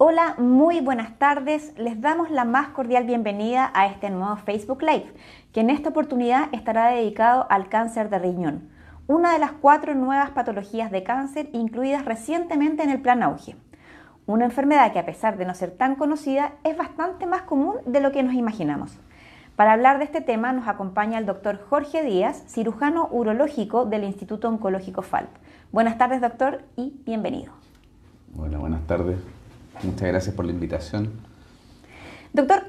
Hola, muy buenas tardes. Les damos la más cordial bienvenida a este nuevo Facebook Live, que en esta oportunidad estará dedicado al cáncer de riñón, una de las cuatro nuevas patologías de cáncer incluidas recientemente en el plan auge. Una enfermedad que a pesar de no ser tan conocida es bastante más común de lo que nos imaginamos. Para hablar de este tema nos acompaña el doctor Jorge Díaz, cirujano urológico del Instituto Oncológico FALP. Buenas tardes, doctor, y bienvenido. Hola, buenas tardes. Muchas gracias por la invitación. Doctor,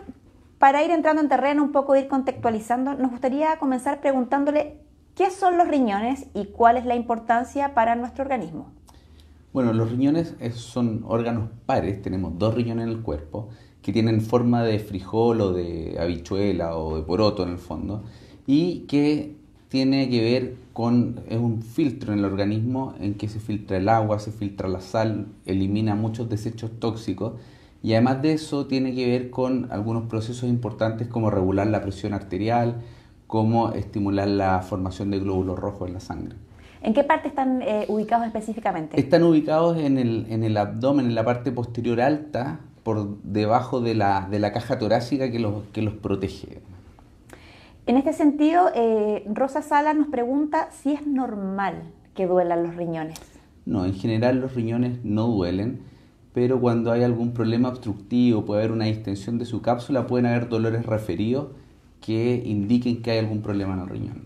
para ir entrando en terreno, un poco ir contextualizando, nos gustaría comenzar preguntándole qué son los riñones y cuál es la importancia para nuestro organismo. Bueno, los riñones son órganos pares, tenemos dos riñones en el cuerpo que tienen forma de frijol o de habichuela o de poroto en el fondo y que tiene que ver con, es un filtro en el organismo en que se filtra el agua, se filtra la sal, elimina muchos desechos tóxicos y además de eso tiene que ver con algunos procesos importantes como regular la presión arterial, como estimular la formación de glóbulos rojos en la sangre. ¿En qué parte están eh, ubicados específicamente? Están ubicados en el, en el abdomen, en la parte posterior alta, por debajo de la, de la caja torácica que los, que los protege. En este sentido, eh, Rosa Sala nos pregunta si es normal que duelan los riñones. No, en general los riñones no duelen, pero cuando hay algún problema obstructivo, puede haber una distensión de su cápsula, pueden haber dolores referidos que indiquen que hay algún problema en el riñón.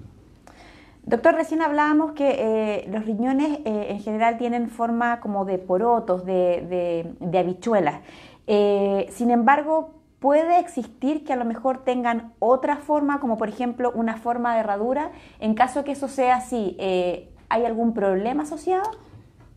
Doctor, recién hablábamos que eh, los riñones eh, en general tienen forma como de porotos, de, de habichuelas. sin embargo, puede existir que a lo mejor tengan otra forma, como por ejemplo una forma de herradura. En caso que eso sea así, eh, ¿hay algún problema asociado?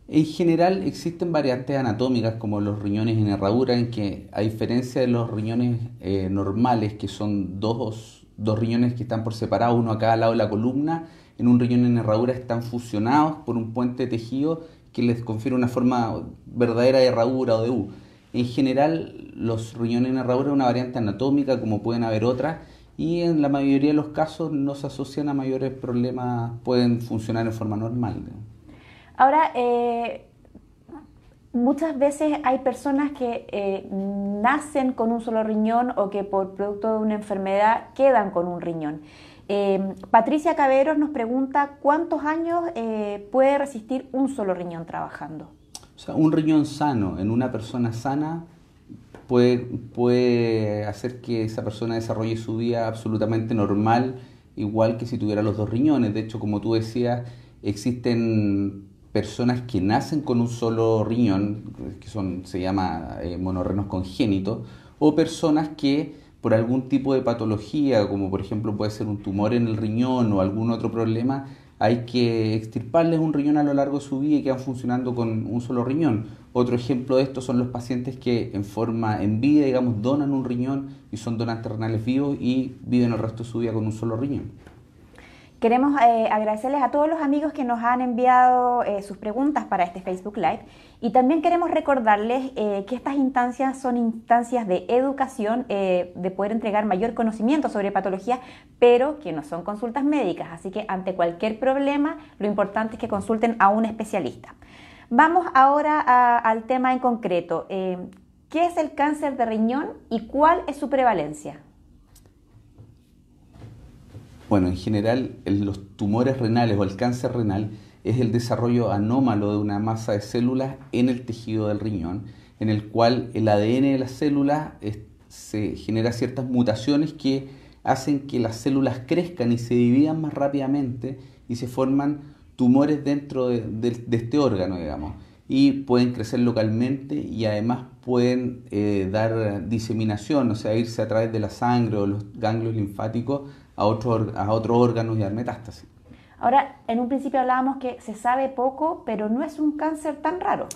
En general existen variantes anatómicas como los riñones en herradura, en que a diferencia de los riñones eh, normales, que son dos, dos riñones que están por separado, uno a cada lado de la columna, en un riñón en herradura están fusionados por un puente de tejido que les confiere una forma verdadera de herradura o de U. En general, los riñones en herradura es una variante anatómica, como pueden haber otras, y en la mayoría de los casos no se asocian a mayores problemas, pueden funcionar en forma normal. Ahora, eh, muchas veces hay personas que eh, nacen con un solo riñón o que por producto de una enfermedad quedan con un riñón. Eh, Patricia Caberos nos pregunta cuántos años puede resistir un solo riñón trabajando. O sea, un riñón sano en una persona sana puede, puede hacer que esa persona desarrolle su vida absolutamente normal, igual que si tuviera los dos riñones. De hecho, como tú decías, existen personas que nacen con un solo riñón, que son, se llama eh, monorrenos congénitos, o personas que por algún tipo de patología, como por ejemplo puede ser un tumor en el riñón o algún otro problema, hay que extirparles un riñón a lo largo de su vida y quedan funcionando con un solo riñón. Otro ejemplo de esto son los pacientes que en forma, en vida, digamos, donan un riñón y son donantes renales vivos y viven el resto de su vida con un solo riñón. Queremos eh, agradecerles a todos los amigos que nos han enviado eh, sus preguntas para este Facebook Live y también queremos recordarles eh, que estas instancias son instancias de educación, de poder entregar mayor conocimiento sobre patologías, pero que no son consultas médicas, así que ante cualquier problema lo importante es que consulten a un especialista. Vamos ahora al tema en concreto. ¿Qué es el cáncer de riñón y cuál es su prevalencia? Bueno, en general los tumores renales o el cáncer renal es el desarrollo anómalo de una masa de células en el tejido del riñón, en el cual el ADN de las células se genera ciertas mutaciones que hacen que las células crezcan y se dividan más rápidamente y se forman tumores dentro de, este órgano, digamos. Y pueden crecer localmente y además pueden eh, dar diseminación, o sea, irse a través de la sangre o los ganglios linfáticos a, otro, a otros órganos y dar metástasis. Ahora, en un principio hablábamos que se sabe poco, pero no es un cáncer tan raro.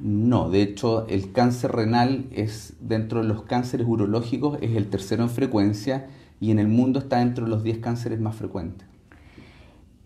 No, de hecho el cáncer renal es dentro de los cánceres urológicos es el tercero en frecuencia y en el mundo está dentro de los 10 cánceres más frecuentes.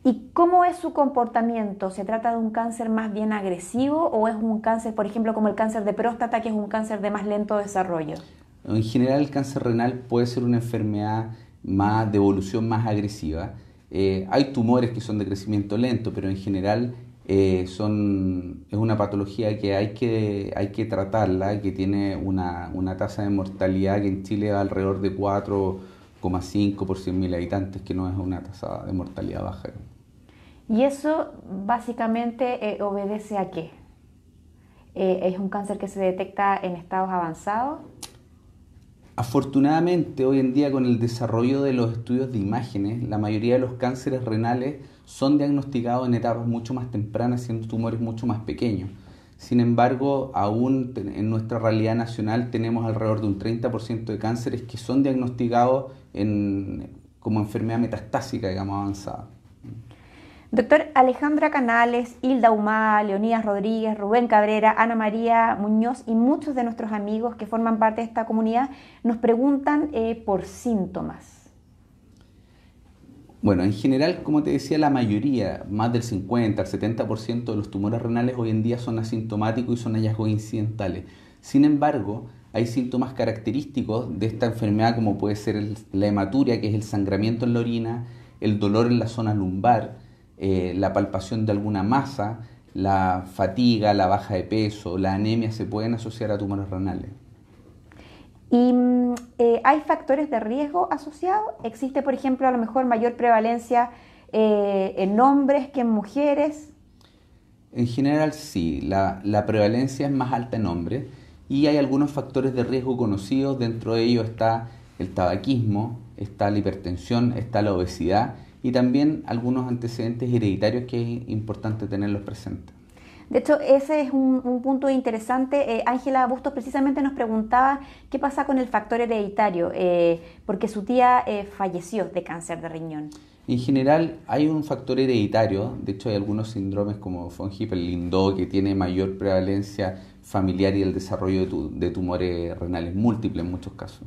¿Y cómo es su comportamiento? ¿Se trata de un cáncer más bien agresivo o es un cáncer, por ejemplo, como el cáncer de próstata, que es un cáncer de más lento desarrollo? En general el cáncer renal puede ser una enfermedad más de evolución más agresiva. Eh, hay tumores que son de crecimiento lento, pero en general eh, son, es una patología que hay que, hay que tratarla, que tiene una, una tasa de mortalidad que en Chile va alrededor de 4,5 por 100.000 habitantes, que no es una tasa de mortalidad baja. ¿Y eso básicamente eh, obedece a qué? ¿Es un cáncer que se detecta en estados avanzados? Afortunadamente, hoy en día con el desarrollo de los estudios de imágenes, la mayoría de los cánceres renales son diagnosticados en etapas mucho más tempranas, siendo tumores mucho más pequeños. Sin embargo, aún en nuestra realidad nacional tenemos alrededor de un 30% de cánceres que son diagnosticados como enfermedad metastásica, digamos, avanzada. Doctor Alejandra Canales, Hilda Humá, Leonidas Rodríguez, Rubén Cabrera, Ana María Muñoz y muchos de nuestros amigos que forman parte de esta comunidad nos preguntan eh, por síntomas. Bueno, en general, como te decía, la mayoría, más del 50 al 70% de los tumores renales hoy en día son asintomáticos y son hallazgos incidentales. Sin embargo, hay síntomas característicos de esta enfermedad como puede ser la hematuria, que es el sangramiento en la orina, el dolor en la zona lumbar, eh, la palpación de alguna masa, la fatiga, la baja de peso, la anemia se pueden asociar a tumores renales. ¿Y mm, eh, hay factores de riesgo asociados? ¿Existe, por ejemplo, a lo mejor mayor prevalencia eh, en hombres que en mujeres? En general sí, la, la, prevalencia es más alta en hombres y hay algunos factores de riesgo conocidos, dentro de ellos está el tabaquismo, está la hipertensión, está la obesidad y también algunos antecedentes hereditarios que es importante tenerlos presentes. De hecho, ese es un, punto interesante. Eh, Ángela Bustos precisamente nos preguntaba qué pasa con el factor hereditario, eh, porque su tía eh, falleció de cáncer de riñón. En general hay un factor hereditario, de hecho hay algunos síndromes como von Hippel-Lindau que tiene mayor prevalencia familiar y el desarrollo de, de tumores renales múltiples en muchos casos.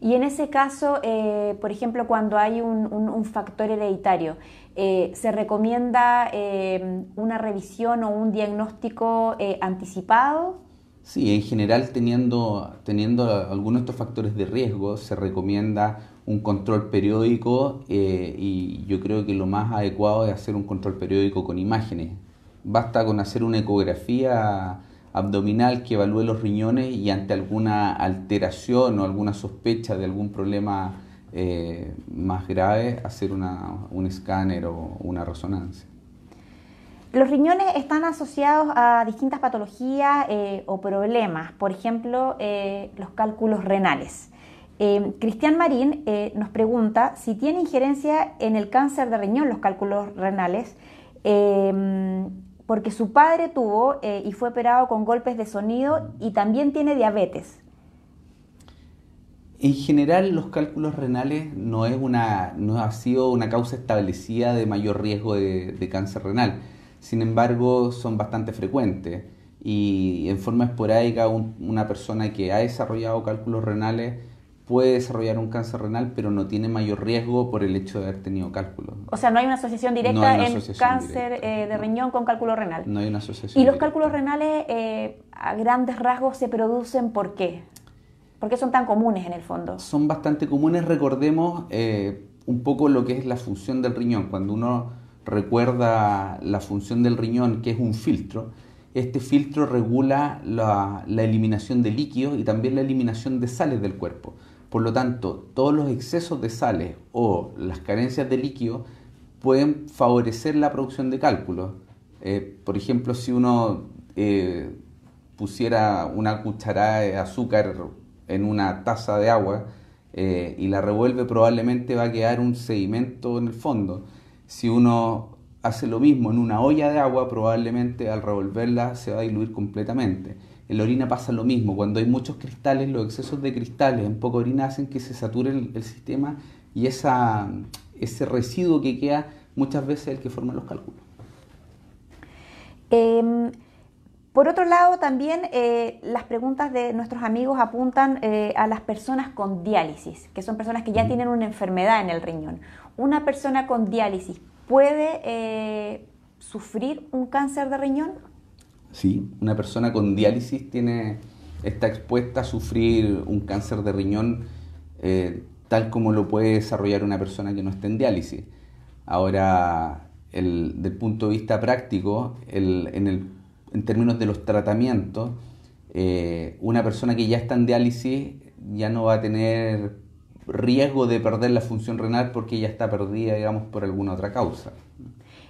Y en ese caso, eh, por ejemplo, cuando hay un, factor hereditario, eh, ¿se recomienda eh, una revisión o un diagnóstico anticipado? Sí, en general teniendo, teniendo algunos de estos factores de riesgo, se recomienda un control periódico y yo creo que lo más adecuado es hacer un control periódico con imágenes. Basta con hacer una ecografía abdominal que evalúe los riñones y ante alguna alteración o alguna sospecha de algún problema eh, más grave, hacer un escáner o una resonancia. Los riñones están asociados a distintas patologías eh, o problemas, por ejemplo, eh, los cálculos renales. Cristian Marín nos pregunta si tiene injerencia en el cáncer de riñón los cálculos renales porque su padre tuvo eh, y fue operado con golpes de sonido y también tiene diabetes. En general, los cálculos renales no, es una, no ha sido una causa establecida de mayor riesgo de, cáncer renal. Sin embargo, son bastante frecuentes y en forma esporádica una persona que ha desarrollado cálculos renales puede desarrollar un cáncer renal, pero no tiene mayor riesgo por el hecho de haber tenido cálculos. O sea, no hay una asociación directa en cáncer eh, de riñón con cálculo renal. No hay una asociación. ¿Y los cálculos renales eh, a grandes rasgos se producen por qué? ¿Por qué son tan comunes en el fondo? Son bastante comunes. Recordemos eh, un poco lo que es la función del riñón. Cuando uno recuerda la función del riñón, que es un filtro, este filtro regula la, la eliminación de líquidos y también la eliminación de sales del cuerpo. Por lo tanto, todos los excesos de sales o las carencias de líquido pueden favorecer la producción de cálculos. Eh, por ejemplo, si uno eh, pusiera una cucharada de azúcar en una taza de agua eh, y la revuelve, probablemente va a quedar un sedimento en el fondo. Si uno hace lo mismo en una olla de agua, probablemente al revolverla se va a diluir completamente. En la orina pasa lo mismo, cuando hay muchos cristales, los excesos de cristales en poca orina hacen que se sature el, sistema y esa, ese residuo que queda muchas veces es el que forma los cálculos. Em, por otro lado, también eh, las preguntas de nuestros amigos apuntan eh, a las personas con diálisis, que son personas que ya tienen una enfermedad en el riñón. ¿Una persona con diálisis puede eh, sufrir un cáncer de riñón? Sí, una persona con diálisis tiene, está expuesta a sufrir un cáncer de riñón eh, tal como lo puede desarrollar una persona que no esté en diálisis. Ahora, el, del punto de vista práctico, el, en, el, en, términos de los tratamientos, eh, una persona que ya está en diálisis ya no va a tener riesgo de perder la función renal porque ya está perdida, digamos, por alguna otra causa.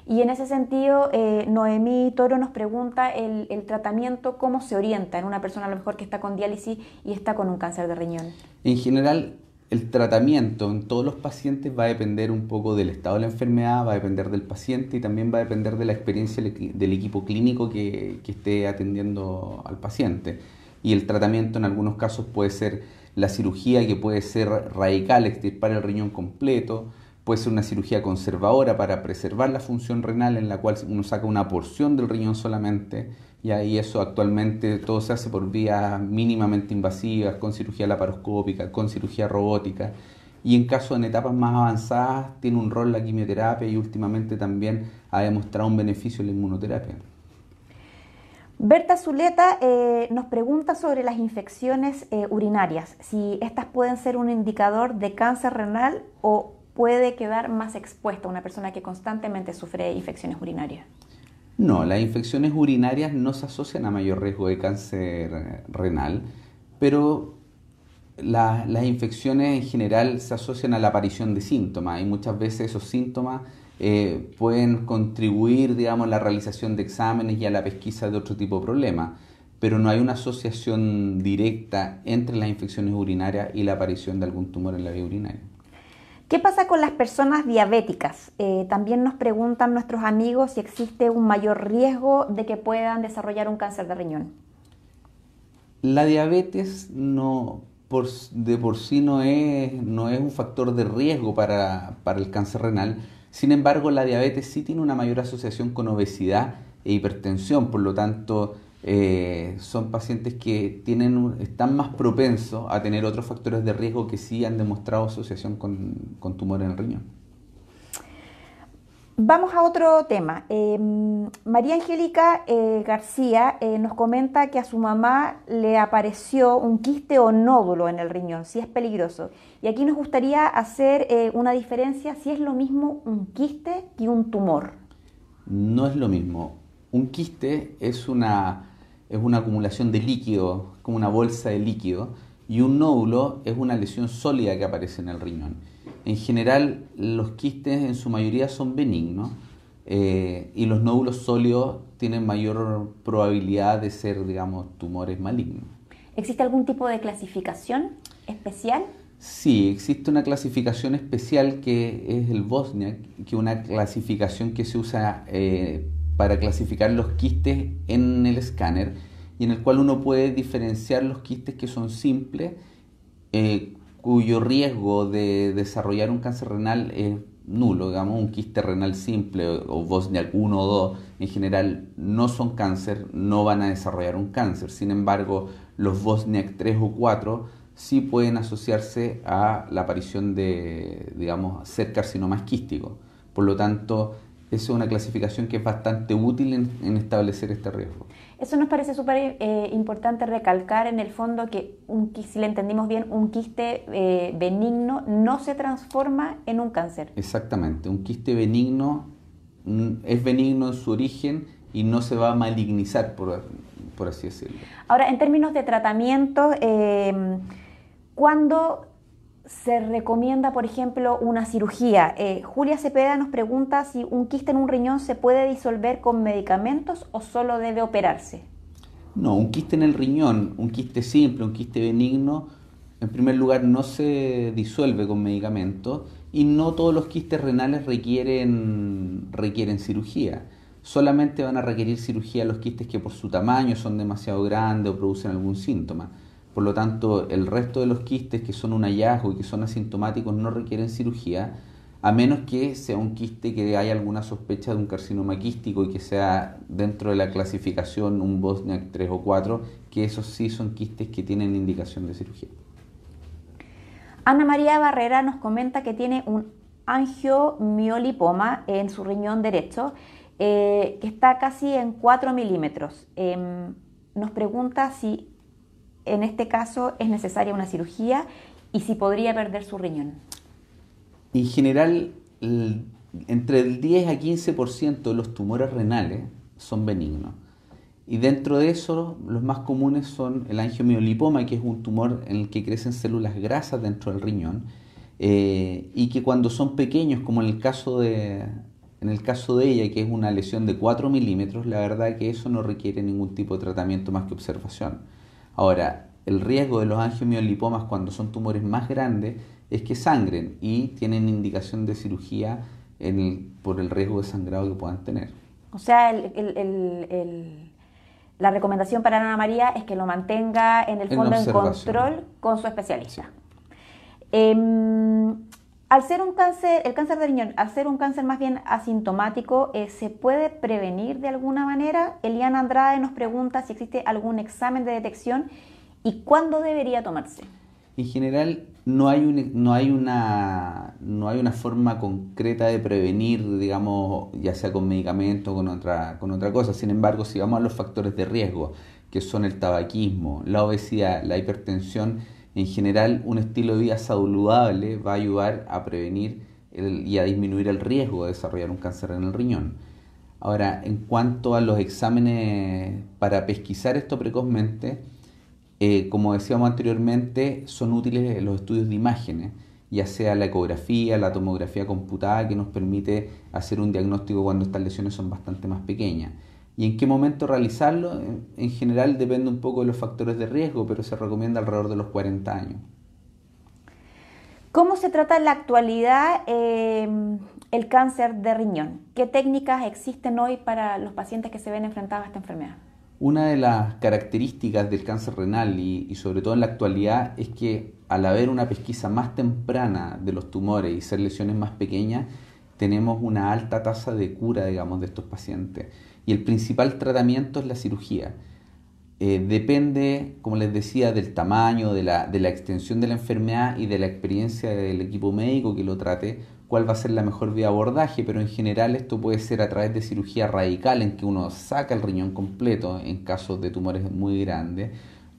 Y en ese sentido, eh, Noemí Toro nos pregunta el, tratamiento, cómo se orienta en una persona a lo mejor que está con diálisis y está con un cáncer de riñón. En general, el tratamiento en todos los pacientes va a depender un poco del estado de la enfermedad, va a depender del paciente y también va a depender de la experiencia del equipo clínico que, que esté atendiendo al paciente. Y el tratamiento en algunos casos puede ser la cirugía que puede ser radical, extirpar el riñón completo, puede ser una cirugía conservadora para preservar la función renal en la cual uno saca una porción del riñón solamente y ahí eso actualmente todo se hace por vías mínimamente invasivas, con cirugía laparoscópica, con cirugía robótica y en caso en etapas más avanzadas tiene un rol la quimioterapia y últimamente también ha demostrado un beneficio la inmunoterapia. Berta Zuleta eh, nos pregunta sobre las infecciones eh, urinarias, si estas pueden ser un indicador de cáncer renal o puede quedar más expuesta una persona que constantemente sufre infecciones urinarias? No, las infecciones urinarias no se asocian a mayor riesgo de cáncer renal, pero las infecciones en general se asocian a la aparición de síntomas y muchas veces esos síntomas eh, pueden contribuir, digamos, a la realización de exámenes y a la pesquisa de otro tipo de problemas, pero no hay una asociación directa entre las infecciones urinarias y la aparición de algún tumor en la vía urinaria. ¿Qué pasa con las personas diabéticas? Eh, también nos preguntan nuestros amigos si existe un mayor riesgo de que puedan desarrollar un cáncer de riñón. La diabetes no, de por sí no es, no es un factor de riesgo para, para el cáncer renal. Sin embargo, la diabetes sí tiene una mayor asociación con obesidad e hipertensión, por lo tanto, eh, son pacientes que tienen, están más propensos a tener otros factores de riesgo que sí han demostrado asociación con, con tumor en el riñón. Vamos a otro tema. Eh, María Angélica eh, García eh, nos comenta que a su mamá le apareció un quiste o nódulo en el riñón, si es peligroso. Y aquí nos gustaría hacer una diferencia si es lo mismo un quiste que un tumor. No es lo mismo. Un quiste es una es una acumulación de líquido, como una bolsa de líquido, y un nódulo es una lesión sólida que aparece en el riñón. En general, los quistes en su mayoría son benignos eh, y los nódulos sólidos tienen mayor probabilidad de ser, digamos, tumores malignos. ¿Existe algún tipo de clasificación especial? Sí, existe una clasificación especial que es el Bosniak, que es una clasificación que se usa eh, para clasificar los quistes en el escáner y en el cual uno puede diferenciar los quistes que son simples, eh, cuyo riesgo de desarrollar un cáncer renal es nulo, digamos, un quiste renal simple o Bosniak 1 o 2 en general no son cáncer, no van a desarrollar un cáncer. Sin embargo, los Bosniak 3 o 4 sí pueden asociarse a la aparición de, digamos, ser carcinomas quísticos. Por lo tanto, es una clasificación que es bastante útil en, establecer este riesgo. Eso nos parece súper eh, importante recalcar en el fondo que, un, si le entendimos bien, un quiste eh, benigno no se transforma en un cáncer. Exactamente, un quiste benigno mm, es benigno en su origen y no se va a malignizar, por, por así decirlo. Ahora, en términos de tratamiento, eh, ¿cuándo se recomienda, por ejemplo, una cirugía. Eh, Julia Cepeda nos pregunta si un quiste en un riñón se puede disolver con medicamentos o solo debe operarse. No, un quiste en el riñón, un quiste simple, un quiste benigno, en primer lugar no se disuelve con medicamentos y no todos los quistes renales requieren, requieren cirugía. Solamente van a requerir cirugía los quistes que por su tamaño son demasiado grandes o producen algún síntoma. Por lo tanto, el resto de los quistes que son un hallazgo y que son asintomáticos no requieren cirugía, a menos que sea un quiste que haya alguna sospecha de un carcinoma quístico y que sea dentro de la clasificación un Bosniak 3 o 4, que esos sí son quistes que tienen indicación de cirugía. Ana María Barrera nos comenta que tiene un angiomiolipoma en su riñón derecho, eh, que está casi en 4 milímetros. Em, nos pregunta si en este caso es necesaria una cirugía y si podría perder su riñón. En general, entre el 10 a 15% de los tumores renales son benignos. Y dentro de eso, los más comunes son el angiomiolipoma, que es un tumor en el que crecen células grasas dentro del riñón, eh, y que cuando son pequeños, como en el caso de, en el caso de ella, que es una lesión de 4 milímetros, la verdad que eso no requiere ningún tipo de tratamiento más que observación. Ahora, el riesgo de los angiomiolipomas cuando son tumores más grandes es que sangren y tienen indicación de cirugía por el riesgo de sangrado que puedan tener. O sea, la recomendación para Ana María es que lo mantenga en el fondo en, control con su especialista. Em, al ser un cáncer, el cáncer de riñón, al ser un cáncer más bien asintomático, eh, ¿se puede prevenir de alguna manera? Eliana Andrade nos pregunta si existe algún examen de detección y cuándo debería tomarse. En general, no hay, no, hay una, no hay una forma concreta de prevenir, digamos, ya sea con medicamentos o con otra, con otra cosa. Sin embargo, si vamos a los factores de riesgo, que son el tabaquismo, la obesidad, la hipertensión, en general, un estilo de vida saludable va a ayudar a prevenir y a disminuir el riesgo de desarrollar un cáncer en el riñón. Ahora, en cuanto a los exámenes para pesquisar esto precozmente, eh, como decíamos anteriormente, son útiles los estudios de imágenes, ya sea la ecografía, la tomografía computada, que nos permite hacer un diagnóstico cuando estas lesiones son bastante más pequeñas. ¿Y en qué momento realizarlo? En general depende un poco de los factores de riesgo, pero se recomienda alrededor de los 40 años. ¿Cómo se trata en la actualidad em, el cáncer de riñón? ¿Qué técnicas existen hoy para los pacientes que se ven enfrentados a esta enfermedad? Una de las características del cáncer renal y, y, sobre todo en la actualidad es que al haber una pesquisa más temprana de los tumores y ser lesiones más pequeñas, tenemos una alta tasa de cura, digamos, de estos pacientes y el principal tratamiento es la cirugía. Eh, depende, como les decía, del tamaño, de la, de la extensión de la enfermedad y de la experiencia del equipo médico que lo trate, cuál va a ser la mejor vía de abordaje, pero en general esto puede ser a través de cirugía radical en que uno saca el riñón completo en casos de tumores muy grandes,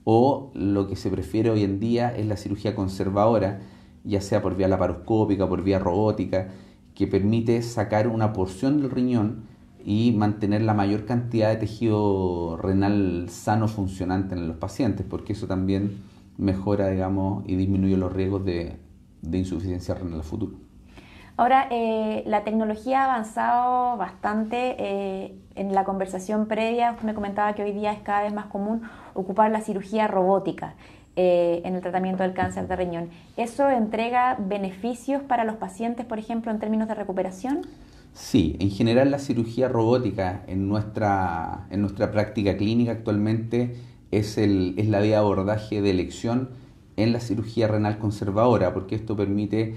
o lo que se prefiere hoy en día es la cirugía conservadora, ya sea por vía laparoscópica, por vía robótica, que permite sacar una porción del riñón y mantener la mayor cantidad de tejido renal sano funcionante en los pacientes, porque eso también mejora, digamos, y disminuye los riesgos de, insuficiencia renal futuro. Ahora, eh, la tecnología ha avanzado bastante. Eh, en la conversación previa, usted me comentaba que hoy día es cada vez más común ocupar la cirugía robótica eh, en el tratamiento del cáncer de riñón. ¿Eso entrega beneficios para los pacientes, por ejemplo, en términos de recuperación? Sí, en general la cirugía robótica en nuestra, en nuestra práctica clínica actualmente es, el, es la vía de abordaje de elección en la cirugía renal conservadora, porque esto permite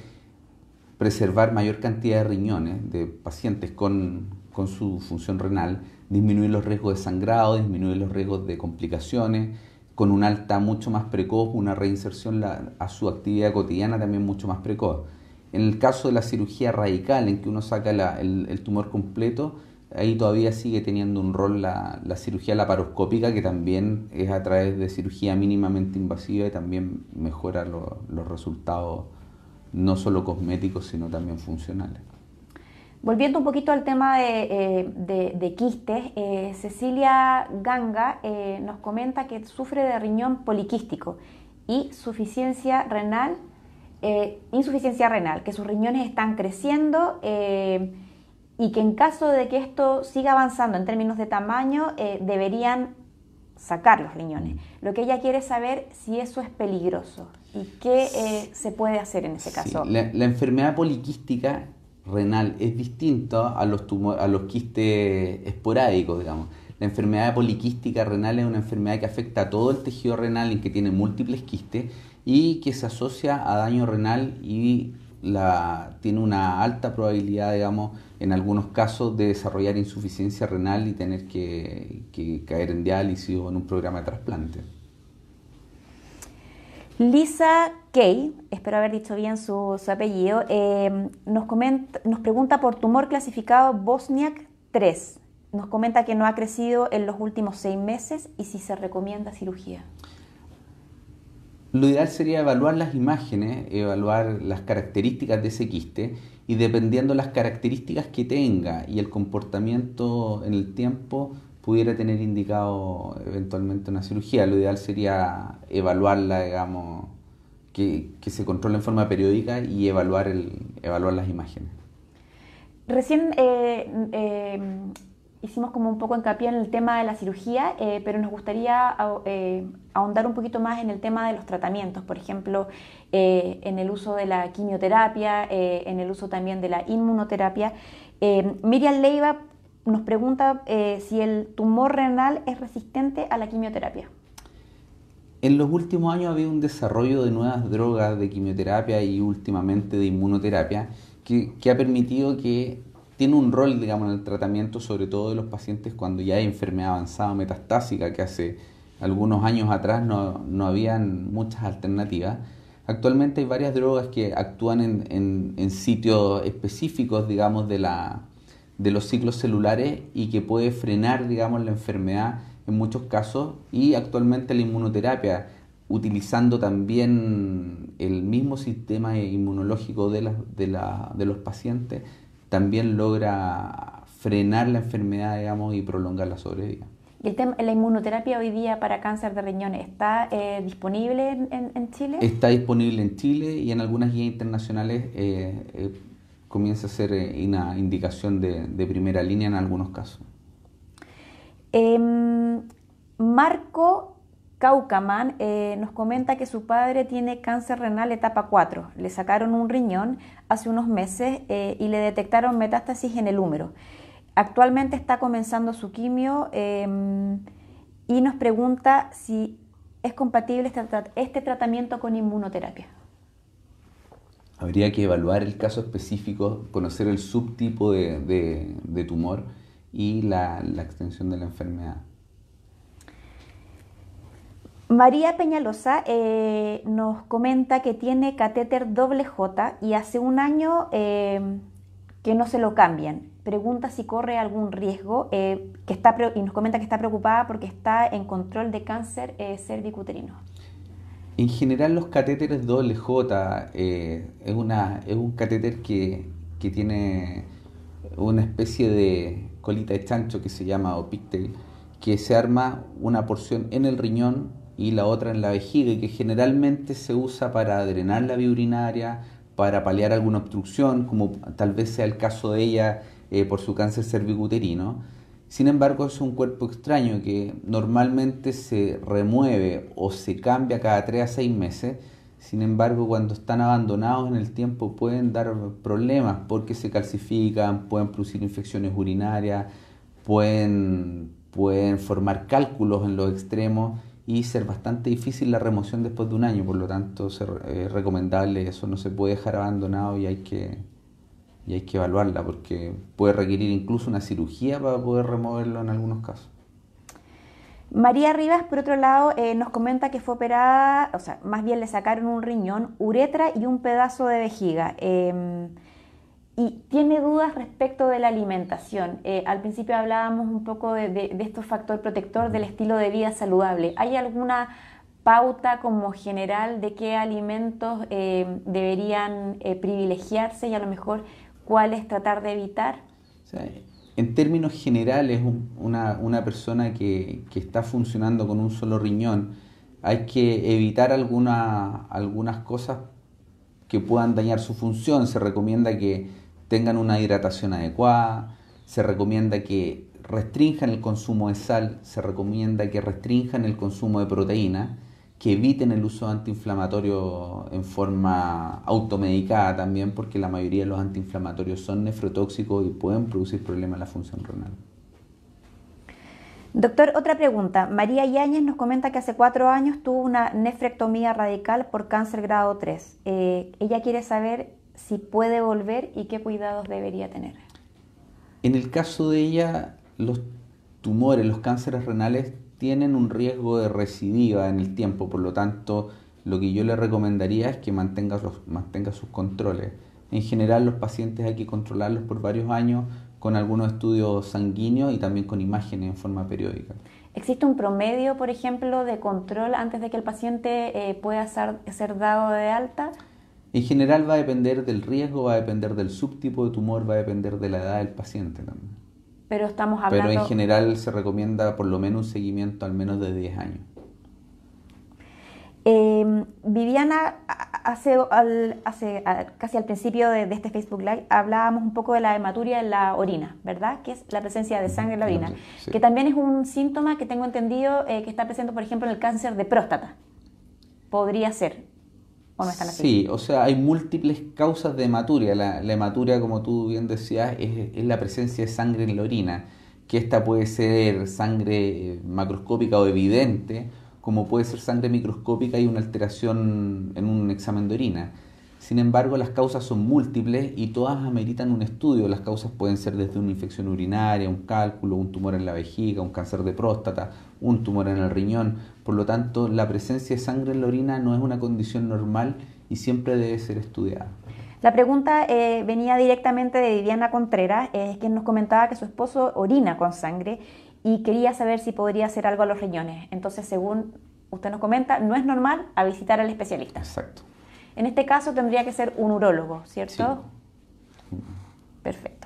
preservar mayor cantidad de riñones de pacientes con, con su función renal, disminuir los riesgos de sangrado, disminuir los riesgos de complicaciones, con una alta mucho más precoz, una reinserción a su actividad cotidiana también mucho más precoz. En el caso de la cirugía radical, en que uno saca el, tumor completo, ahí todavía sigue teniendo un rol la, cirugía laparoscópica, que también es a través de cirugía mínimamente invasiva y también mejora los resultados no solo cosméticos, sino también funcionales. Volviendo un poquito al tema de, eh, quistes, eh, Cecilia Ganga eh, nos comenta que sufre de riñón poliquístico y suficiencia renal eh, insuficiencia renal, que sus riñones están creciendo eh, y que en caso de que esto siga avanzando en términos de tamaño, eh, deberían sacar los riñones. Lo que ella quiere saber si eso es peligroso y qué se puede hacer en ese caso. La, enfermedad poliquística renal es distinta a los, a los quistes esporádicos, digamos. La enfermedad poliquística renal es una enfermedad que afecta a todo el tejido renal en que tiene múltiples quistes y que se asocia a daño renal y tiene una alta probabilidad, digamos, en algunos casos de desarrollar insuficiencia renal y tener que, caer en diálisis o en un programa de trasplante. Lisa Kay, espero haber dicho bien su, apellido, eh, nos, comenta, nos pregunta por tumor clasificado Bosniak 3. Nos comenta que no ha crecido en los últimos seis meses y si se recomienda cirugía. Lo ideal sería evaluar las imágenes, evaluar las características de ese quiste y dependiendo las características que tenga y el comportamiento en el tiempo, pudiera tener indicado eventualmente una cirugía. Lo ideal sería evaluarla, digamos, que, se controle en forma periódica y evaluar, el, evaluar las imágenes. Recién eh, eh, hicimos como un poco hincapié en el tema de la cirugía, eh, pero nos gustaría ahondar un poquito más en el tema de los tratamientos, por ejemplo, en el uso de la quimioterapia, en el uso también de la inmunoterapia. Miriam Leiva nos pregunta si el tumor renal es resistente a la quimioterapia. En los últimos años ha habido un desarrollo de nuevas drogas de quimioterapia y últimamente de inmunoterapia que, ha permitido que tiene un rol, digamos, en el tratamiento, sobre todo de los pacientes cuando ya hay enfermedad avanzada metastásica, que hace algunos años atrás no, no habían muchas alternativas. Actualmente hay varias drogas que actúan en, en, sitios específicos, digamos, de, la, de los ciclos celulares y que puede frenar, digamos, la enfermedad en muchos casos y actualmente la inmunoterapia, utilizando también el mismo sistema inmunológico de, de, los pacientes, también logra frenar la enfermedad digamos, y prolongar la sobrevida. ¿Y el tema, la inmunoterapia hoy día para cáncer de riñón está eh, disponible en, Chile? Está disponible en Chile y en algunas guías internacionales eh, eh, comienza a ser una indicación de primera línea en algunos casos. Em, Marco Caucaman eh, nos comenta que su padre tiene cáncer renal etapa 4. Le sacaron un riñón hace unos meses eh, y le detectaron metástasis en el húmero. Actualmente está comenzando su quimio em, y nos pregunta si es compatible este, este, tratamiento con inmunoterapia. Habría que evaluar el caso específico, conocer el subtipo de tumor y la, extensión de la enfermedad. María Peñalosa eh, nos comenta que tiene catéter doble J y hace un año eh, que no se lo cambian. Pregunta si corre algún riesgo eh, que está y nos comenta que está preocupada porque está en control de cáncer cervicuterino. En general los catéteres doble J es, un catéter que, que tiene una especie de colita de chancho que se llama o pigtail, que se arma una porción en el riñón y la otra en la vejiga y que generalmente se usa para drenar la vía urinaria, para paliar alguna obstrucción, como tal vez sea el caso de ella eh, por su cáncer cervicuterino. Sin embargo, es un cuerpo extraño que normalmente se remueve o se cambia cada 3 a 6 meses sin embargo, cuando están abandonados en el tiempo pueden dar problemas porque se calcifican, pueden producir infecciones urinarias, pueden, pueden formar cálculos en los extremos y ser bastante difícil la remoción después de un año. Por lo tanto, es recomendable eso, no se puede dejar abandonado y hay que, y hay que evaluarla porque puede requerir incluso una cirugía para poder removerlo en algunos casos. María Rivas, por otro lado, eh, nos comenta que fue operada, o sea, más bien le sacaron un riñón, uretra y un pedazo de vejiga. Em, y tiene dudas respecto de la alimentación. Eh, al principio hablábamos un poco de, de, estos factor protector del estilo de vida saludable. ¿Hay alguna pauta como general de qué alimentos eh, deberían privilegiarse y a lo mejor cuáles tratar de evitar? en términos generales, una, persona que, está funcionando con un solo riñón, hay que evitar algunas cosas que puedan dañar su función. Se recomienda que tengan una hidratación adecuada, se recomienda que restrinjan el consumo de sal, se recomienda que restrinjan el consumo de proteína que eviten el uso de antiinflamatorio en forma automedicada también, porque la mayoría de los antiinflamatorios son nefrotóxicos y pueden producir problemas en la función renal. Doctor, otra pregunta. María Yáñez nos comenta que hace cuatro años tuvo una nefrectomía radical por cáncer grado 3. Eh, ella quiere saber si puede volver y qué cuidados debería tener. En el caso de ella, los tumores, los cánceres renales tienen un riesgo de recidiva en el tiempo, por lo tanto, lo que yo le recomendaría es que mantenga, los, mantenga sus controles. En general, los pacientes hay que controlarlos por varios años con algunos estudios sanguíneos y también con imágenes en forma periódica. ¿Existe un promedio, por ejemplo, de control antes de que el paciente eh, pueda ser, ser dado de alta? En general va a depender del riesgo, va a depender del subtipo de tumor, va a depender de la edad del paciente también. Pero estamos hablando... Pero en general se recomienda por lo menos un seguimiento al menos de 10 años. Eh, Viviana, hace, hace casi al principio de, este Facebook Live hablábamos un poco de la hematuria en la orina, ¿verdad? Que es la presencia de sangre en la orina, que también es un síntoma que tengo entendido eh, que está presente, por ejemplo, en el cáncer de próstata. Podría ser, ¿o no están así? Sí, o sea, hay múltiples causas de hematuria. La, hematuria, como tú bien decías, es, es la presencia de sangre en la orina, que esta puede ser sangre macroscópica o evidente, como puede ser sangre microscópica y una alteración en un examen de orina. Sin embargo, las causas son múltiples y todas ameritan un estudio. Las causas pueden ser desde una infección urinaria, un cálculo, un tumor en la vejiga, un cáncer de próstata, un tumor en el riñón. Por lo tanto, la presencia de sangre en la orina no es una condición normal y siempre debe ser estudiada. La pregunta eh, venía directamente de Viviana Contreras, eh, quien nos comentaba que su esposo orina con sangre y quería saber si podría hacer algo a los riñones. Entonces, según usted nos comenta, no es normal a visitar al especialista. Exacto. En este caso tendría que ser un urólogo, ¿cierto? Sí. Perfecto.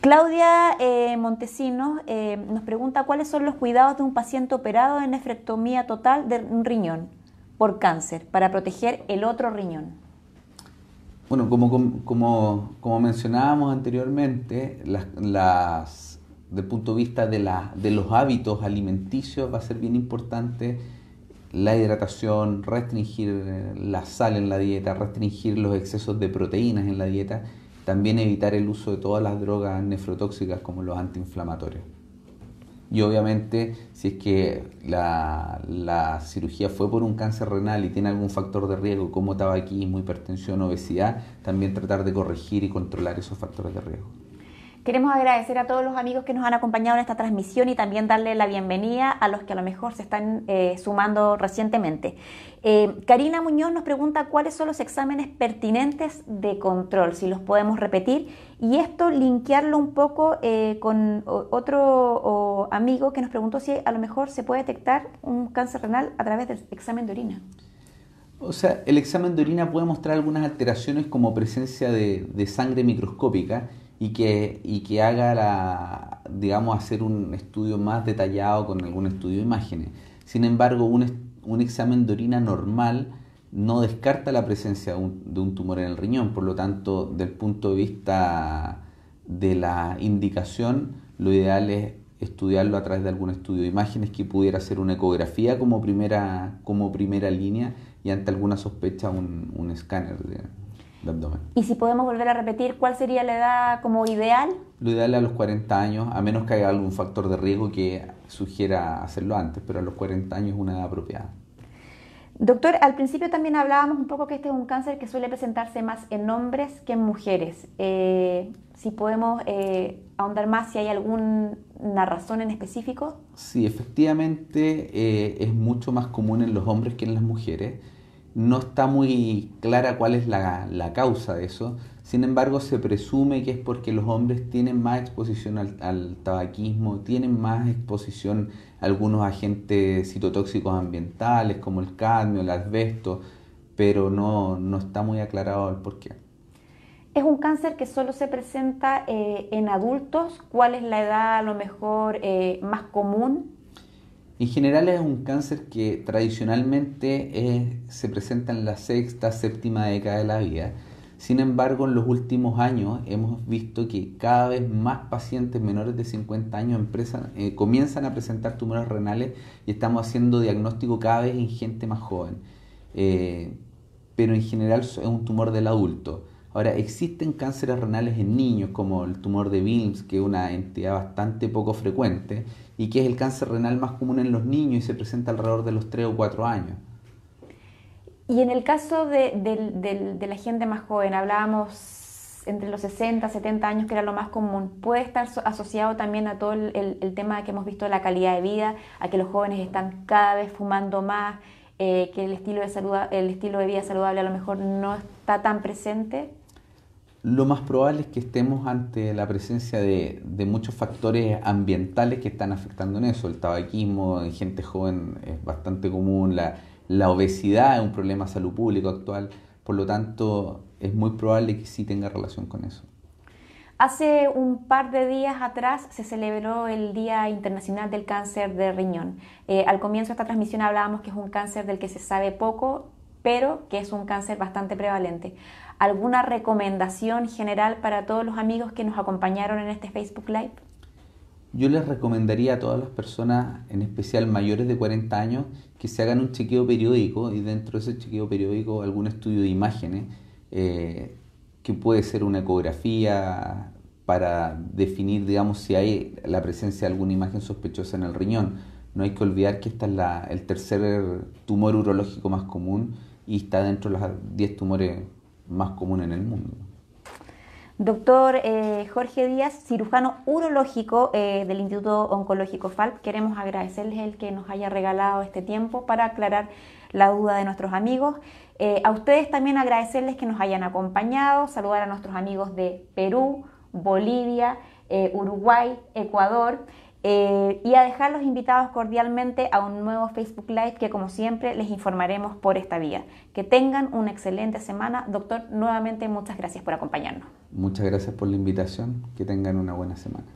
Claudia eh, Montesinos eh, nos pregunta cuáles son los cuidados de un paciente operado en nefrectomía total de un riñón por cáncer para proteger el otro riñón. Bueno, como, como, como mencionábamos anteriormente, las, las desde el punto de vista de, la, de los hábitos alimenticios va a ser bien importante la hidratación, restringir la sal en la dieta, restringir los excesos de proteínas en la dieta, también evitar el uso de todas las drogas nefrotóxicas como los antiinflamatorios. Y obviamente, si es que la, la, cirugía fue por un cáncer renal y tiene algún factor de riesgo como tabaquismo, hipertensión, obesidad, también tratar de corregir y controlar esos factores de riesgo. Queremos agradecer a todos los amigos que nos han acompañado en esta transmisión y también darle la bienvenida a los que a lo mejor se están eh, sumando recientemente. Eh, Karina Muñoz nos pregunta cuáles son los exámenes pertinentes de control, si los podemos repetir, y esto linkearlo un poco eh, con otro amigo que nos preguntó si a lo mejor se puede detectar un cáncer renal a través del examen de orina. O sea, el examen de orina puede mostrar algunas alteraciones como presencia de sangre microscópica y que, y que haga, la, digamos, hacer un estudio más detallado con algún estudio de imágenes. Sin embargo, un, un examen de orina normal no descarta la presencia de un, de un, tumor en el riñón, por lo tanto, del punto de vista de la indicación, lo ideal es estudiarlo a través de algún estudio de imágenes que pudiera ser una ecografía como primera, como primera línea y ante alguna sospecha un, un escáner. De, y si podemos volver a repetir, ¿cuál sería la edad como ideal? Lo ideal es a los 40 años, a menos que haya algún factor de riesgo que sugiera hacerlo antes, pero a los 40 años es una edad apropiada. Doctor, al principio también hablábamos un poco que este es un cáncer que suele presentarse más en hombres que en mujeres. Eh, si podemos eh, ahondar más, si hay alguna razón en específico. Sí, efectivamente eh, es mucho más común en los hombres que en las mujeres. No está muy clara cuál es la, causa de eso. Sin embargo, se presume que es porque los hombres tienen más exposición al, tabaquismo, tienen más exposición a algunos agentes citotóxicos ambientales como el cadmio, el asbesto, pero no, está muy aclarado el por qué. Es un cáncer que solo se presenta eh, en adultos. ¿Cuál es la edad a lo mejor eh, más común? En general es un cáncer que tradicionalmente se presenta en la sexta, séptima década de la vida. Sin embargo, en los últimos años hemos visto que cada vez más pacientes menores de 50 años eh, comienzan a presentar tumores renales y estamos haciendo diagnóstico cada vez en gente más joven. Eh, pero en general es un tumor del adulto. Ahora, existen cánceres renales en niños, como el tumor de Wilms, que es una entidad bastante poco frecuente, y que es el cáncer renal más común en los niños y se presenta alrededor de los 3 o 4 años. Y en el caso de, la gente más joven, hablábamos entre los 60, 70 años, que era lo más común, ¿puede estar asociado también a todo el, tema que hemos visto de la calidad de vida, a que los jóvenes están cada vez fumando más, eh, que el estilo, de salud, el estilo de vida saludable a lo mejor no está tan presente? Lo más probable es que estemos ante la presencia de, muchos factores ambientales que están afectando en eso. El tabaquismo en gente joven es bastante común, la, obesidad es un problema de salud pública actual, por lo tanto es muy probable que sí tenga relación con eso. Hace un par de días atrás se celebró el Día Internacional del Cáncer de Riñón. Eh, al comienzo de esta transmisión hablábamos que es un cáncer del que se sabe poco, pero que es un cáncer bastante prevalente. ¿Alguna recomendación general para todos los amigos que nos acompañaron en este Facebook Live? Yo les recomendaría a todas las personas, en especial mayores de 40 años, que se hagan un chequeo periódico y dentro de ese chequeo periódico algún estudio de imágenes. Eh, que puede ser una ecografía para definir, digamos, si hay la presencia de alguna imagen sospechosa en el riñón. No hay que olvidar que este es la, el tercer tumor urológico más común y está dentro de los 10 tumores más comunes en el mundo. Doctor eh, Jorge Díaz, cirujano urológico eh, del Instituto Oncológico FALP, queremos agradecerles el que nos haya regalado este tiempo para aclarar la duda de nuestros amigos. Eh, a ustedes también agradecerles que nos hayan acompañado, saludar a nuestros amigos de Perú, Bolivia, Uruguay, Ecuador eh, y a dejarlos invitados cordialmente a un nuevo Facebook Live que como siempre les informaremos por esta vía. Que tengan una excelente semana. Doctor, nuevamente muchas gracias por acompañarnos. Muchas gracias por la invitación. Que tengan una buena semana.